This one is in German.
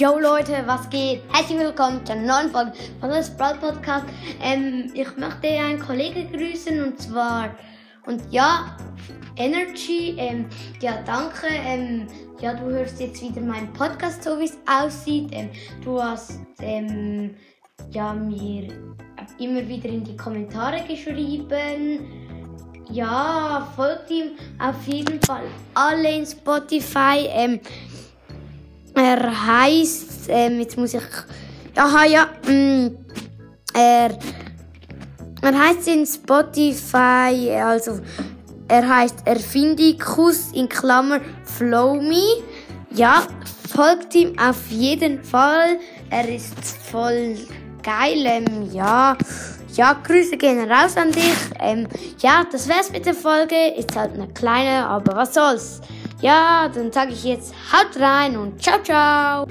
Yo Leute, was geht? Herzlich willkommen zur neuen Folge von das Sprout Podcast. Ähm, ich möchte einen Kollegen grüßen und zwar und ja, Energy. Ähm, ja, danke. Ähm, ja, du hörst jetzt wieder meinen Podcast, so wie es aussieht. Ähm, du hast ähm, ja mir immer wieder in die Kommentare geschrieben. Ja, folgt ihm auf jeden Fall alle in Spotify. Er heißt, ähm, jetzt muss ich, aha ja, mh, mm, er, er heißt in Spotify, also er heißt Erfindikus in Klammer Flowme. Ja, folgt ihm auf jeden Fall. Er ist voll geil. Ähm, ja, ja, Grüße gehen raus an dich. Ähm, ja, das wär's mit der Folge. Ist halt eine kleine, aber was soll's. Ja, dann sage ich jetzt haut rein und ciao, ciao.